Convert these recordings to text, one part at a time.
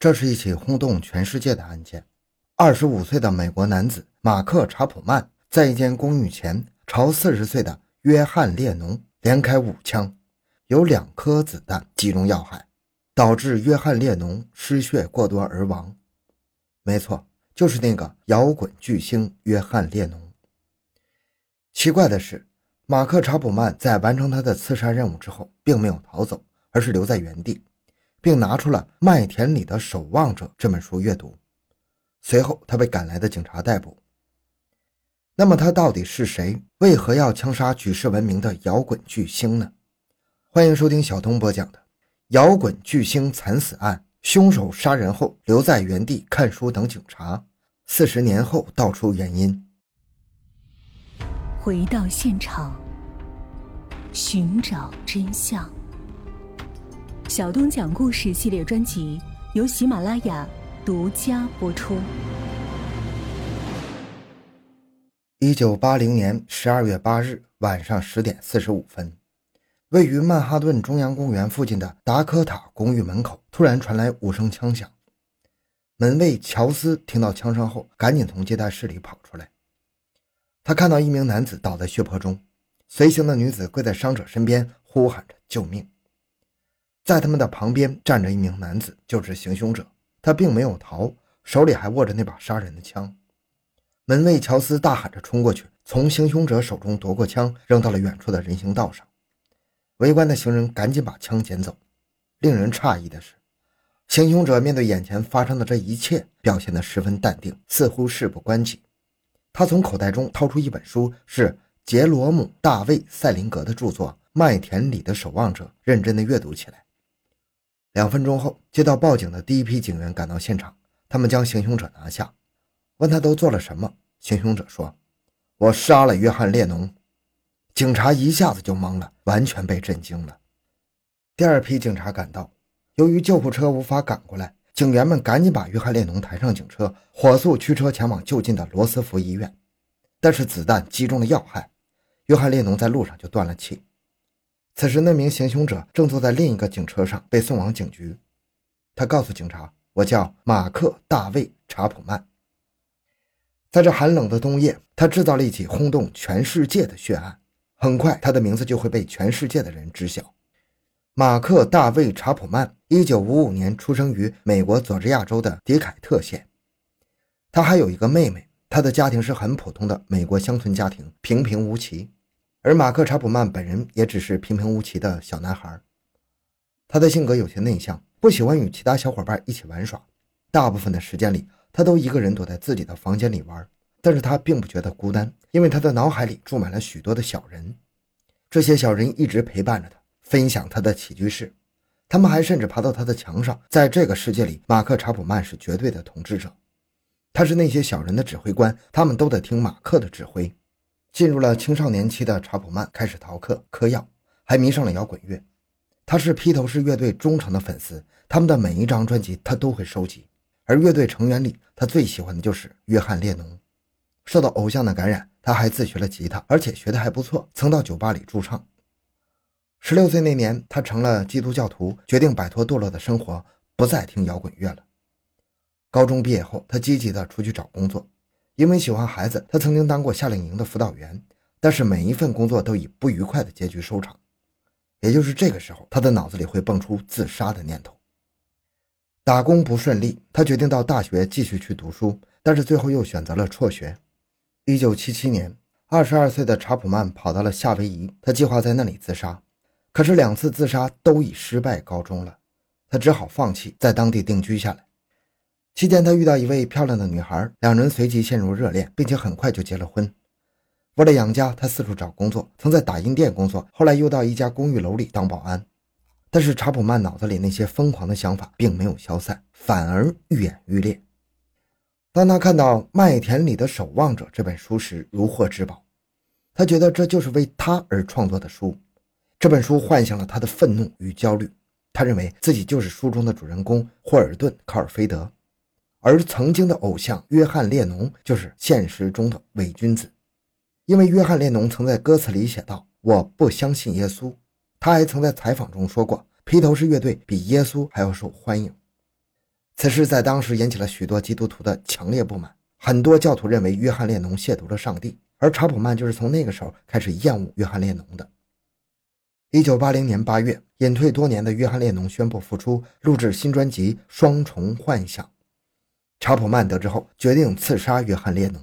这是一起轰动全世界的案件。二十五岁的美国男子马克·查普曼在一间公寓前朝四十岁的约翰·列侬连开五枪，有两颗子弹击中要害，导致约翰·列侬失血过多而亡。没错，就是那个摇滚巨星约翰·列侬。奇怪的是，马克·查普曼在完成他的刺杀任务之后，并没有逃走，而是留在原地，并拿出了《麦田里的守望者》这本书阅读。随后，他被赶来的警察逮捕。那么，他到底是谁？为何要枪杀举世闻名的摇滚巨星呢？欢迎收听小东播讲的《摇滚巨星惨死案》：凶手杀人后留在原地看书等警察，四十年后道出原因。回到现场，寻找真相。小东讲故事系列专辑由喜马拉雅。独家播出。一九八零年十二月八日晚上十点四十五分，位于曼哈顿中央公园附近的达科塔公寓门口突然传来五声枪响。门卫乔斯听到枪声后，赶紧从接待室里跑出来。他看到一名男子倒在血泊中，随行的女子跪在伤者身边，呼喊着救命。在他们的旁边站着一名男子，就是行凶者。他并没有逃，手里还握着那把杀人的枪。门卫乔斯大喊着冲过去，从行凶者手中夺过枪，扔到了远处的人行道上。围观的行人赶紧把枪捡走。令人诧异的是，行凶者面对眼前发生的这一切，表现得十分淡定，似乎事不关己。他从口袋中掏出一本书，是杰罗姆·大卫·塞林格的著作《麦田里的守望者》，认真地阅读起来。两分钟后，接到报警的第一批警员赶到现场，他们将行凶者拿下，问他都做了什么。行凶者说：“我杀了约翰·列侬。”警察一下子就懵了，完全被震惊了。第二批警察赶到，由于救护车无法赶过来，警员们赶紧把约翰·列侬抬上警车，火速驱车前往就近的罗斯福医院。但是子弹击中了要害，约翰·列侬在路上就断了气。此时，那名行凶者正坐在另一个警车上，被送往警局。他告诉警察：“我叫马克·大卫·查普曼。”在这寒冷的冬夜，他制造了一起轰动全世界的血案。很快，他的名字就会被全世界的人知晓。马克·大卫·查普曼，一九五五年出生于美国佐治亚州的迪凯特县。他还有一个妹妹，他的家庭是很普通的美国乡村家庭，平平无奇。而马克·查普曼本人也只是平平无奇的小男孩，他的性格有些内向，不喜欢与其他小伙伴一起玩耍。大部分的时间里，他都一个人躲在自己的房间里玩。但是他并不觉得孤单，因为他的脑海里住满了许多的小人，这些小人一直陪伴着他，分享他的起居室。他们还甚至爬到他的墙上。在这个世界里，马克·查普曼是绝对的统治者，他是那些小人的指挥官，他们都得听马克的指挥。进入了青少年期的查普曼开始逃课、嗑药，还迷上了摇滚乐。他是披头士乐队忠诚的粉丝，他们的每一张专辑他都会收集。而乐队成员里，他最喜欢的就是约翰·列侬。受到偶像的感染，他还自学了吉他，而且学的还不错，曾到酒吧里驻唱。十六岁那年，他成了基督教徒，决定摆脱堕落的生活，不再听摇滚乐了。高中毕业后，他积极地出去找工作。因为喜欢孩子，他曾经当过夏令营的辅导员，但是每一份工作都以不愉快的结局收场。也就是这个时候，他的脑子里会蹦出自杀的念头。打工不顺利，他决定到大学继续去读书，但是最后又选择了辍学。一九七七年，二十二岁的查普曼跑到了夏威夷，他计划在那里自杀，可是两次自杀都以失败告终了，他只好放弃，在当地定居下来。期间，他遇到一位漂亮的女孩，两人随即陷入热恋，并且很快就结了婚。为了养家，他四处找工作，曾在打印店工作，后来又到一家公寓楼里当保安。但是查普曼脑子里那些疯狂的想法并没有消散，反而愈演愈烈。当他看到《麦田里的守望者》这本书时，如获至宝。他觉得这就是为他而创作的书。这本书唤醒了他的愤怒与焦虑。他认为自己就是书中的主人公霍尔顿·考尔菲德。而曾经的偶像约翰·列侬就是现实中的伪君子，因为约翰·列侬曾在歌词里写道：“我不相信耶稣。”他还曾在采访中说过：“披头士乐队比耶稣还要受欢迎。”此事在当时引起了许多基督徒的强烈不满。很多教徒认为约翰列侬亵渎了上帝，而查普曼就是从那个时候开始厌恶约翰列侬的。一九八零年八月，隐退多年的约翰列侬宣布复出，录制新专辑《双重幻想》。查普曼得知后，决定刺杀约翰列侬。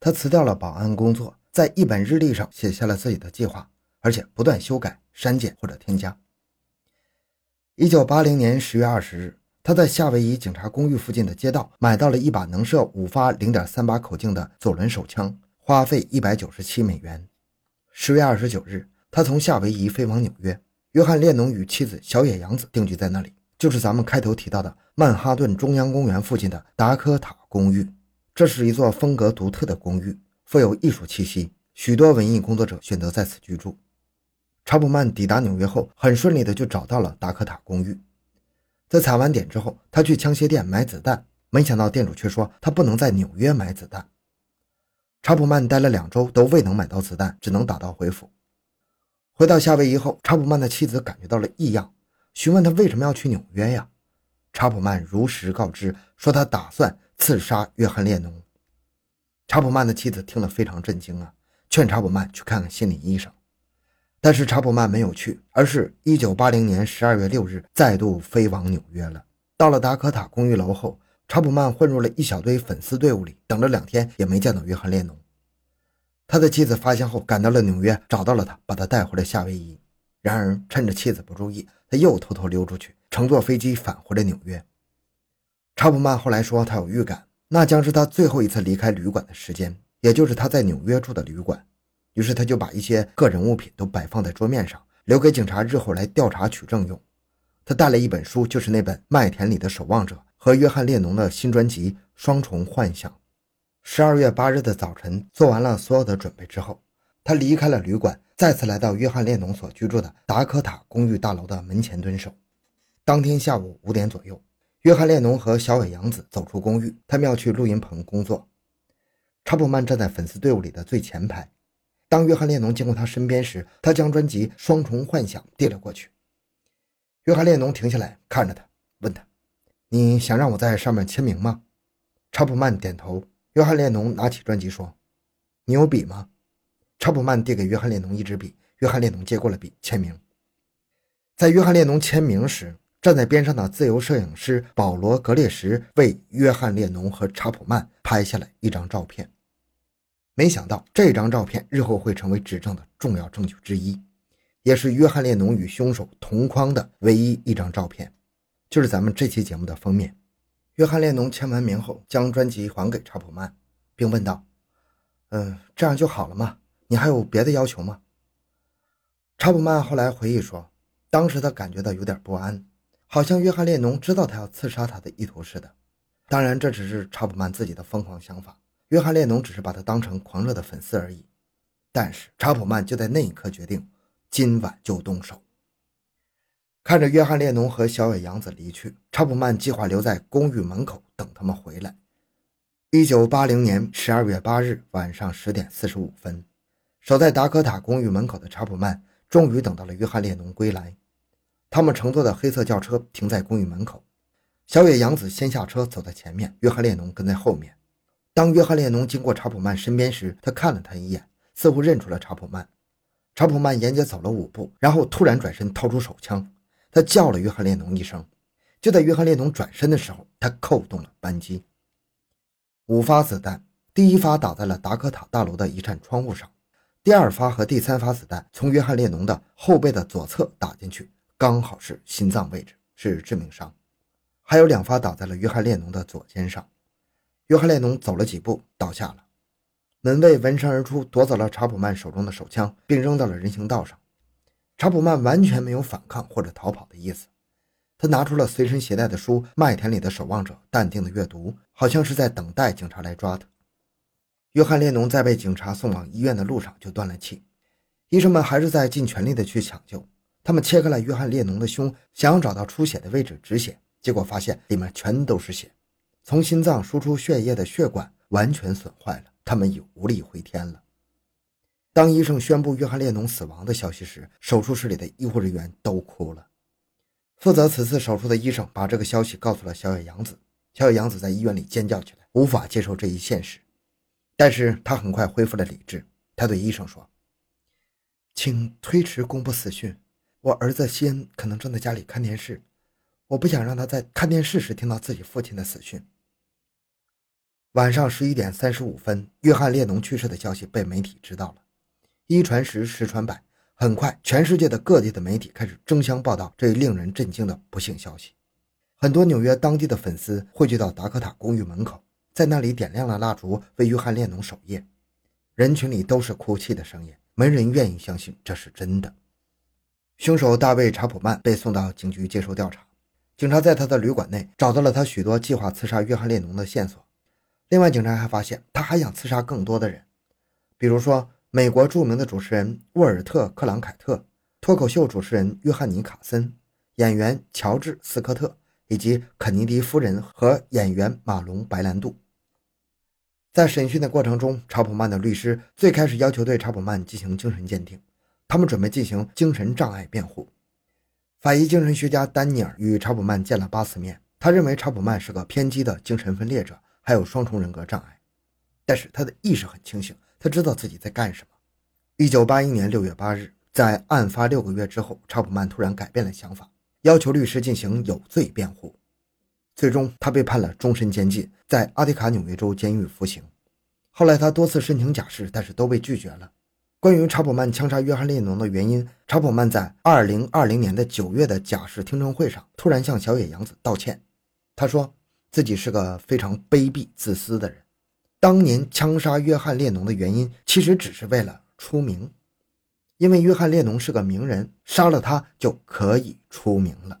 他辞掉了保安工作，在一本日历上写下了自己的计划，而且不断修改、删减或者添加。一九八零年十月二十日。他在夏威夷警察公寓附近的街道买到了一把能射五发零点三八口径的左轮手枪，花费一百九十七美元。十月二十九日，他从夏威夷飞往纽约。约翰列侬与妻子小野洋子定居在那里，就是咱们开头提到的曼哈顿中央公园附近的达科塔公寓。这是一座风格独特的公寓，富有艺术气息，许多文艺工作者选择在此居住。查普曼抵达纽约后，很顺利的就找到了达科塔公寓。在踩完点之后，他去枪械店买子弹，没想到店主却说他不能在纽约买子弹。查普曼待了两周都未能买到子弹，只能打道回府。回到夏威夷后，查普曼的妻子感觉到了异样，询问他为什么要去纽约呀？查普曼如实告知说他打算刺杀约翰列侬。查普曼的妻子听了非常震惊啊，劝查普曼去看看心理医生。但是查普曼没有去，而是一九八零年十二月六日再度飞往纽约了。到了达科塔公寓楼后，查普曼混入了一小堆粉丝队伍里，等了两天也没见到约翰列侬。他的妻子发现后赶到了纽约，找到了他，把他带回了夏威夷。然而趁着妻子不注意，他又偷偷溜出去，乘坐飞机返回了纽约。查普曼后来说，他有预感，那将是他最后一次离开旅馆的时间，也就是他在纽约住的旅馆。于是他就把一些个人物品都摆放在桌面上，留给警察日后来调查取证用。他带了一本书，就是那本《麦田里的守望者》和约翰列侬的新专辑《双重幻想》。十二月八日的早晨，做完了所有的准备之后，他离开了旅馆，再次来到约翰列侬所居住的达科塔公寓大楼的门前蹲守。当天下午五点左右，约翰列侬和小野洋子走出公寓，他们要去录音棚工作。查普曼站在粉丝队伍里的最前排。当约翰列侬经过他身边时，他将专辑《双重幻想》递了过去。约翰列侬停下来看着他，问他：“你想让我在上面签名吗？”查普曼点头。约翰列侬拿起专辑说：“你有笔吗？”查普曼递给约翰列侬一支笔，约翰列侬接过了笔，签名。在约翰列侬签名时，站在边上的自由摄影师保罗·格列什为约翰列侬和查普曼拍下了一张照片。没想到这张照片日后会成为指证的重要证据之一，也是约翰列侬与凶手同框的唯一一张照片，就是咱们这期节目的封面。约翰列侬签完名后，将专辑还给查普曼，并问道：“嗯，这样就好了吗？你还有别的要求吗？”查普曼后来回忆说，当时他感觉到有点不安，好像约翰列侬知道他要刺杀他的意图似的。当然，这只是查普曼自己的疯狂想法。约翰列侬只是把他当成狂热的粉丝而已，但是查普曼就在那一刻决定，今晚就动手。看着约翰列侬和小野洋子离去，查普曼计划留在公寓门口等他们回来。一九八零年十二月八日晚上十点四十五分，守在达科塔公寓门口的查普曼终于等到了约翰列侬归来。他们乘坐的黑色轿车停在公寓门口，小野洋子先下车走在前面，约翰列侬跟在后面。当约翰列侬经过查普曼身边时，他看了他一眼，似乎认出了查普曼。查普曼沿街走了五步，然后突然转身掏出手枪，他叫了约翰列侬一声。就在约翰列侬转身的时候，他扣动了扳机。五发子弹，第一发打在了达科塔大楼的一扇窗户上，第二发和第三发子弹从约翰列侬的后背的左侧打进去，刚好是心脏位置，是致命伤。还有两发打在了约翰列侬的左肩上。约翰列侬走了几步，倒下了。门卫闻声而出，夺走了查普曼手中的手枪，并扔到了人行道上。查普曼完全没有反抗或者逃跑的意思，他拿出了随身携带的书《麦田里的守望者》，淡定的阅读，好像是在等待警察来抓他。约翰列侬在被警察送往医院的路上就断了气，医生们还是在尽全力的去抢救。他们切开了约翰列侬的胸，想要找到出血的位置止血，结果发现里面全都是血。从心脏输出血液的血管完全损坏了，他们已无力回天了。当医生宣布约翰列侬死亡的消息时，手术室里的医护人员都哭了。负责此次手术的医生把这个消息告诉了小野洋子。小野洋子在医院里尖叫起来，无法接受这一现实。但是他很快恢复了理智。他对医生说：“请推迟公布死讯。我儿子西恩可能正在家里看电视，我不想让他在看电视时听到自己父亲的死讯。”晚上十一点三十五分，约翰列侬去世的消息被媒体知道了。一传十，十传百，很快，全世界的各地的媒体开始争相报道这一令人震惊的不幸消息。很多纽约当地的粉丝汇聚到达科塔公寓门口，在那里点亮了蜡烛，为约翰列侬守夜。人群里都是哭泣的声音，没人愿意相信这是真的。凶手大卫·查普曼被送到警局接受调查，警察在他的旅馆内找到了他许多计划刺杀约翰列侬的线索。另外，警察还发现他还想刺杀更多的人，比如说美国著名的主持人沃尔特·克朗凯特、脱口秀主持人约翰尼·卡森、演员乔治·斯科特。以及肯尼迪夫人和演员马龙·白兰度。在审讯的过程中，查普曼的律师最开始要求对查普曼进行精神鉴定，他们准备进行精神障碍辩护。法医精神学家丹尼尔与查普曼见了八次面，他认为查普曼是个偏激的精神分裂者，还有双重人格障碍，但是他的意识很清醒，他知道自己在干什么。一九八一年六月八日，在案发六个月之后，查普曼突然改变了想法。要求律师进行有罪辩护，最终他被判了终身监禁，在阿迪卡纽约州监狱服刑。后来他多次申请假释，但是都被拒绝了。关于查普曼枪杀约翰列侬的原因，查普曼在二零二零年的九月的假释听证会上突然向小野洋子道歉，他说自己是个非常卑鄙自私的人，当年枪杀约翰列侬的原因其实只是为了出名。因为约翰列侬是个名人，杀了他就可以出名了。